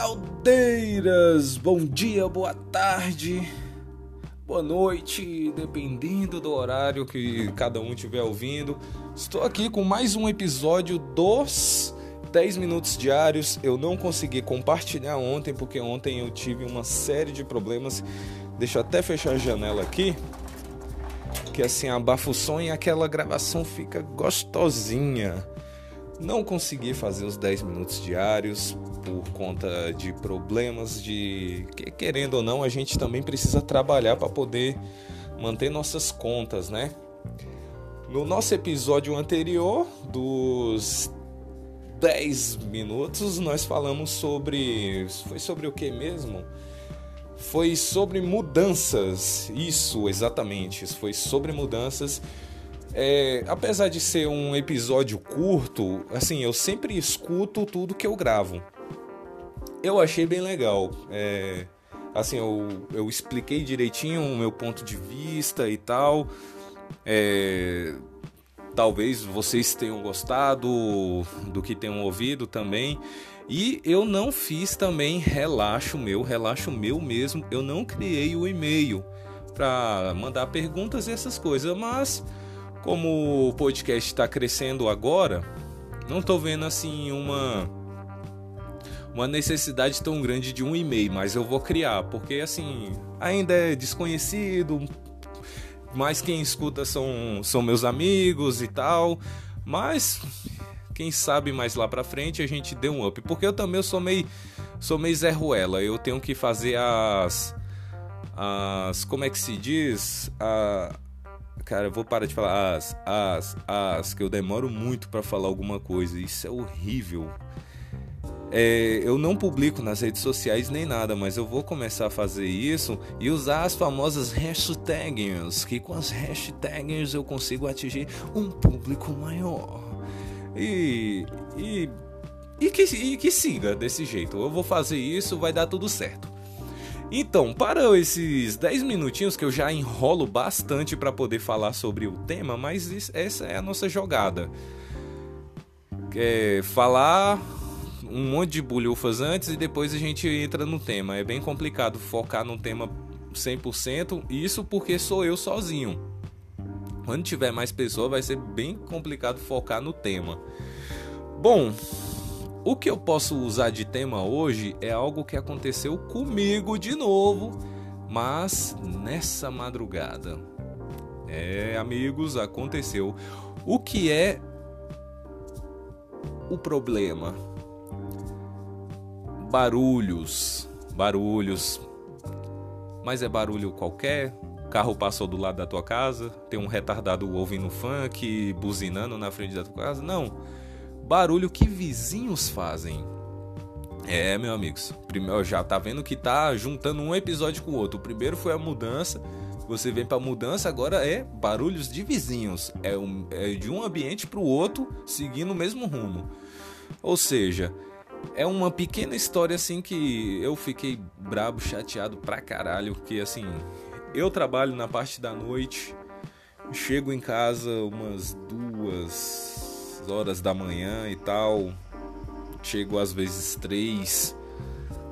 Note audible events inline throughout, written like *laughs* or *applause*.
Caldeiras! Bom dia, boa tarde, boa noite, dependendo do horário que cada um estiver ouvindo. Estou aqui com mais um episódio dos 10 minutos diários. Eu não consegui compartilhar ontem porque ontem eu tive uma série de problemas. Deixa eu até fechar a janela aqui. Que assim abafa o som e aquela gravação fica gostosinha. Não consegui fazer os 10 minutos diários por conta de problemas de que querendo ou não, a gente também precisa trabalhar para poder manter nossas contas, né? No nosso episódio anterior dos 10 minutos, nós falamos sobre foi sobre o que mesmo? Foi sobre mudanças. Isso, exatamente. Foi sobre mudanças é, apesar de ser um episódio curto, assim, eu sempre escuto tudo que eu gravo. Eu achei bem legal. É, assim, eu, eu expliquei direitinho o meu ponto de vista e tal. É, talvez vocês tenham gostado do que tenham ouvido também. E eu não fiz também relaxo meu, relaxo meu mesmo. Eu não criei o e-mail para mandar perguntas e essas coisas, mas como o podcast está crescendo agora, não estou vendo assim uma uma necessidade tão grande de um e-mail, mas eu vou criar, porque assim, ainda é desconhecido, mas quem escuta são, são meus amigos e tal, mas quem sabe mais lá pra frente a gente dê um up, porque eu também sou meio sou meio Zé Ruela, eu tenho que fazer as as como é que se diz? A Cara, eu vou parar de falar as, as, as, que eu demoro muito para falar alguma coisa. Isso é horrível. É, eu não publico nas redes sociais nem nada, mas eu vou começar a fazer isso e usar as famosas hashtags, que com as hashtags eu consigo atingir um público maior. E, e, e, que, e que siga desse jeito. Eu vou fazer isso, vai dar tudo certo. Então, para esses 10 minutinhos que eu já enrolo bastante para poder falar sobre o tema, mas isso, essa é a nossa jogada. É falar um monte de bulhufas antes e depois a gente entra no tema. É bem complicado focar no tema 100%, isso porque sou eu sozinho. Quando tiver mais pessoas, vai ser bem complicado focar no tema. Bom, o que eu posso usar de tema hoje é algo que aconteceu comigo de novo, mas nessa madrugada. É, amigos, aconteceu. O que é o problema? Barulhos, barulhos. Mas é barulho qualquer? carro passou do lado da tua casa, tem um retardado ouvindo funk, buzinando na frente da tua casa? Não barulho que vizinhos fazem. É, meus amigos, primeiro já tá vendo que tá juntando um episódio com o outro. O primeiro foi a mudança, você vem para mudança, agora é barulhos de vizinhos. É, um, é de um ambiente para o outro, seguindo o mesmo rumo. Ou seja, é uma pequena história assim que eu fiquei brabo, chateado pra caralho, que assim, eu trabalho na parte da noite, chego em casa umas duas, horas da manhã e tal. Chego às vezes três.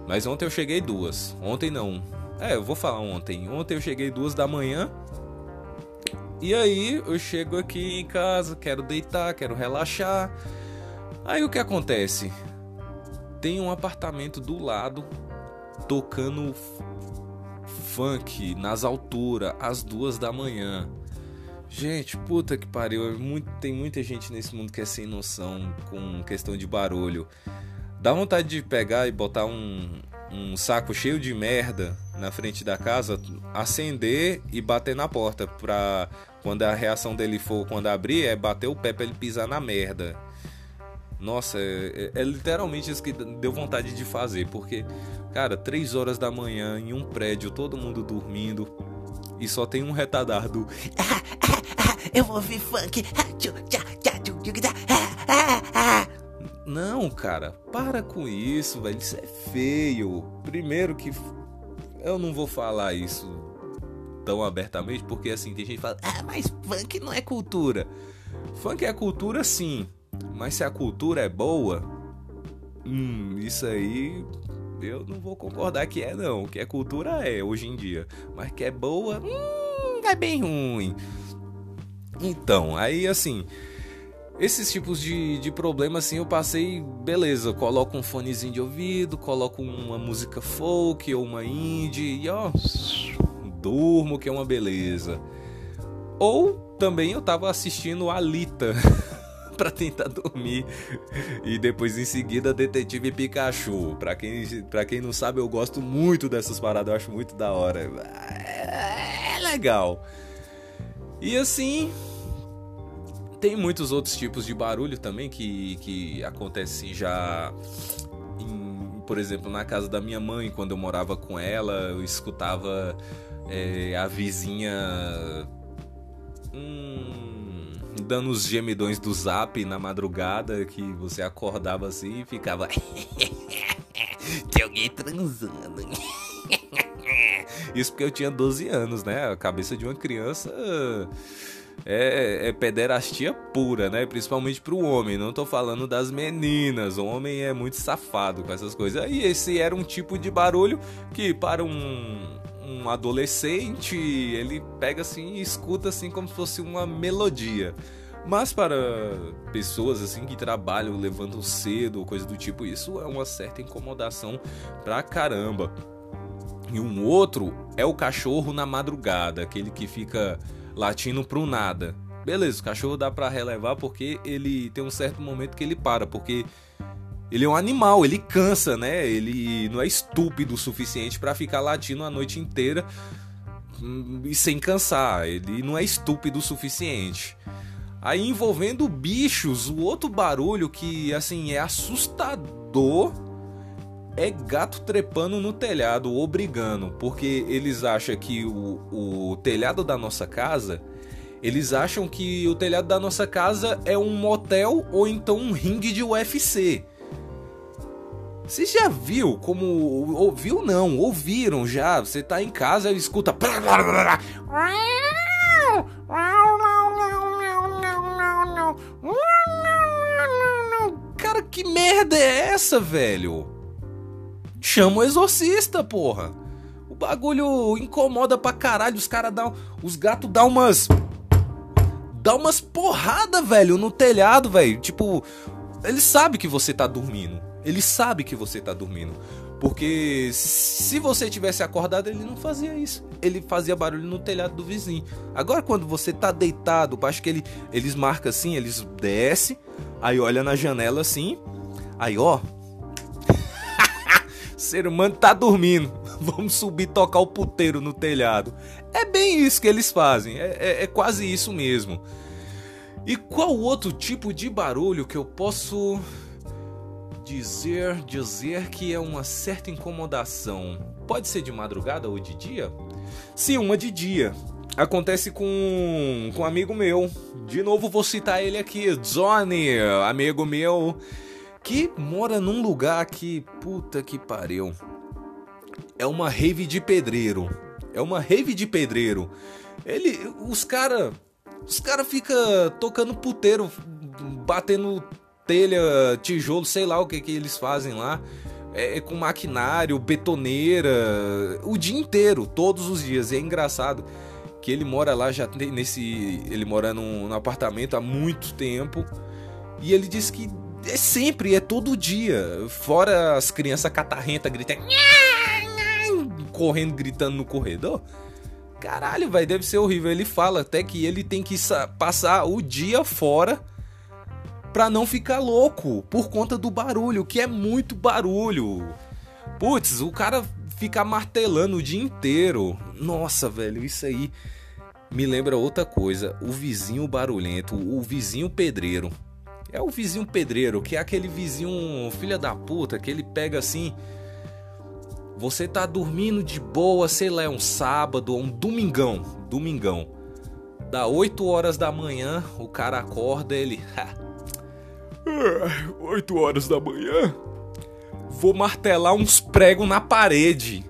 Mas ontem eu cheguei duas. Ontem não. É, eu vou falar ontem. Ontem eu cheguei duas da manhã. E aí eu chego aqui em casa, quero deitar, quero relaxar. Aí o que acontece? Tem um apartamento do lado tocando funk nas alturas às duas da manhã. Gente, puta que pariu. É muito, tem muita gente nesse mundo que é sem noção com questão de barulho. Dá vontade de pegar e botar um, um saco cheio de merda na frente da casa, acender e bater na porta. Pra quando a reação dele for quando abrir, é bater o pé pra ele pisar na merda. Nossa, é, é, é literalmente isso que deu vontade de fazer. Porque, cara, três horas da manhã em um prédio, todo mundo dormindo e só tem um retardado. eu vou ouvir funk. Não, cara, para com isso, velho. Isso é feio. Primeiro que eu não vou falar isso tão abertamente, porque assim, tem gente que fala, ah, mas funk não é cultura. Funk é cultura sim, mas se a cultura é boa, hum, isso aí Eu não vou concordar que é, não. Que é cultura é hoje em dia. Mas que é boa, hum, é bem ruim. Então, aí assim. Esses tipos de, de problema, assim, eu passei, beleza, coloco um fonezinho de ouvido, coloco uma música folk ou uma indie e ó, durmo que é uma beleza. Ou também eu tava assistindo Alita *laughs* *laughs* para tentar dormir e depois em seguida Detetive Pikachu. Para quem, pra quem não sabe, eu gosto muito dessas paradas, eu acho muito da hora. É legal. E assim, tem muitos outros tipos de barulho também que, que acontecem já, em, por exemplo, na casa da minha mãe, quando eu morava com ela, eu escutava é, a vizinha hum, dando os gemidões do zap na madrugada, que você acordava assim e ficava. *laughs* Tem alguém transando. *laughs* Isso porque eu tinha 12 anos, né? A cabeça de uma criança é, é pederastia pura, né? Principalmente pro homem. Não tô falando das meninas. O homem é muito safado com essas coisas. E esse era um tipo de barulho que, para um, um adolescente, ele pega assim e escuta assim como se fosse uma melodia. Mas para pessoas assim que trabalham, levantam cedo, coisa do tipo, isso é uma certa incomodação pra caramba. E um outro é o cachorro na madrugada, aquele que fica latindo pro nada. Beleza, o cachorro dá para relevar porque ele tem um certo momento que ele para, porque ele é um animal, ele cansa, né? Ele não é estúpido o suficiente para ficar latindo a noite inteira hum, e sem cansar. Ele não é estúpido o suficiente. Aí envolvendo bichos, o outro barulho que assim é assustador é gato trepando no telhado ou brigando, porque eles acham que o, o telhado da nossa casa, eles acham que o telhado da nossa casa é um motel ou então um ringue de UFC. Você já viu como. Ouviu não, ouviram já. Você tá em casa e escuta. Cara, que merda é essa, velho? Chama o exorcista, porra. O bagulho incomoda pra caralho. Os caras dão. Os gatos dão umas. Dá umas porrada, velho, no telhado, velho. Tipo, ele sabe que você tá dormindo. Ele sabe que você tá dormindo. Porque se você tivesse acordado, ele não fazia isso. Ele fazia barulho no telhado do vizinho. Agora, quando você tá deitado, acho que ele, eles marcam assim, eles desce, aí olha na janela assim, aí ó, *laughs* ser humano tá dormindo. *laughs* Vamos subir tocar o puteiro no telhado. É bem isso que eles fazem. É, é, é quase isso mesmo. E qual outro tipo de barulho que eu posso dizer dizer que é uma certa incomodação? Pode ser de madrugada ou de dia? Sim, uma de dia. Acontece com, com um amigo meu. De novo vou citar ele aqui, Johnny, amigo meu que mora num lugar que, puta que pariu. É uma rave de pedreiro. É uma rave de pedreiro. Ele, os cara, os cara fica tocando puteiro, batendo telha, tijolo, sei lá o que que eles fazem lá. É, é com maquinário, betoneira, o dia inteiro, todos os dias. E é engraçado que ele mora lá já nesse, ele mora num, num apartamento há muito tempo. E ele disse que é sempre, é todo dia. Fora as crianças catarrentas gritando. Correndo, gritando no corredor. Caralho, vai, deve ser horrível. Ele fala até que ele tem que passar o dia fora pra não ficar louco por conta do barulho, que é muito barulho. Putz, o cara fica martelando o dia inteiro. Nossa, velho, isso aí me lembra outra coisa. O vizinho barulhento, o vizinho pedreiro. É o vizinho pedreiro, que é aquele vizinho filha da puta, que ele pega assim. Você tá dormindo de boa, sei lá, é um sábado ou um domingão. Domingão. Dá 8 horas da manhã, o cara acorda, ele. *laughs* 8 horas da manhã? Vou martelar uns pregos na parede.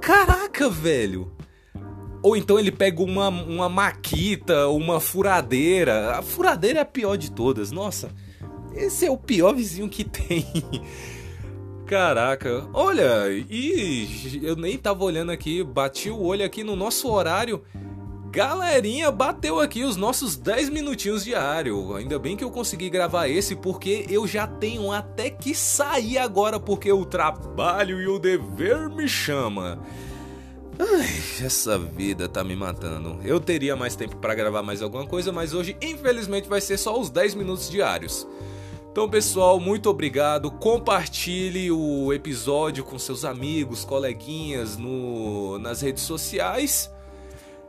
Caraca, velho! Ou então ele pega uma, uma maquita, uma furadeira. A furadeira é a pior de todas. Nossa, esse é o pior vizinho que *laughs* tem. Caraca, olha, e eu nem tava olhando aqui, bati o olho aqui no nosso horário. Galerinha, bateu aqui os nossos 10 minutinhos diário. Ainda bem que eu consegui gravar esse porque eu já tenho até que sair agora porque o trabalho e o dever me chama. Ai, essa vida tá me matando. Eu teria mais tempo para gravar mais alguma coisa, mas hoje infelizmente vai ser só os 10 minutos diários. Então, pessoal, muito obrigado. Compartilhe o episódio com seus amigos, coleguinhas no, nas redes sociais.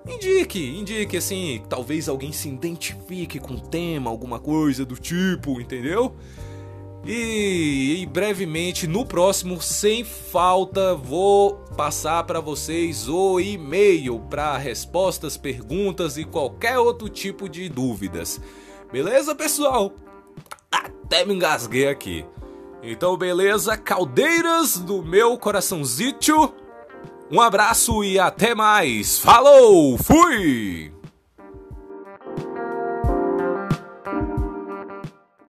Indique, indique assim, talvez alguém se identifique com o tema, alguma coisa do tipo, entendeu? E, e brevemente no próximo, sem falta, vou passar para vocês o e-mail para respostas, perguntas e qualquer outro tipo de dúvidas. Beleza, pessoal? Até me engasguei aqui. Então, beleza, caldeiras do meu coraçãozito. Um abraço e até mais. Falou, fui!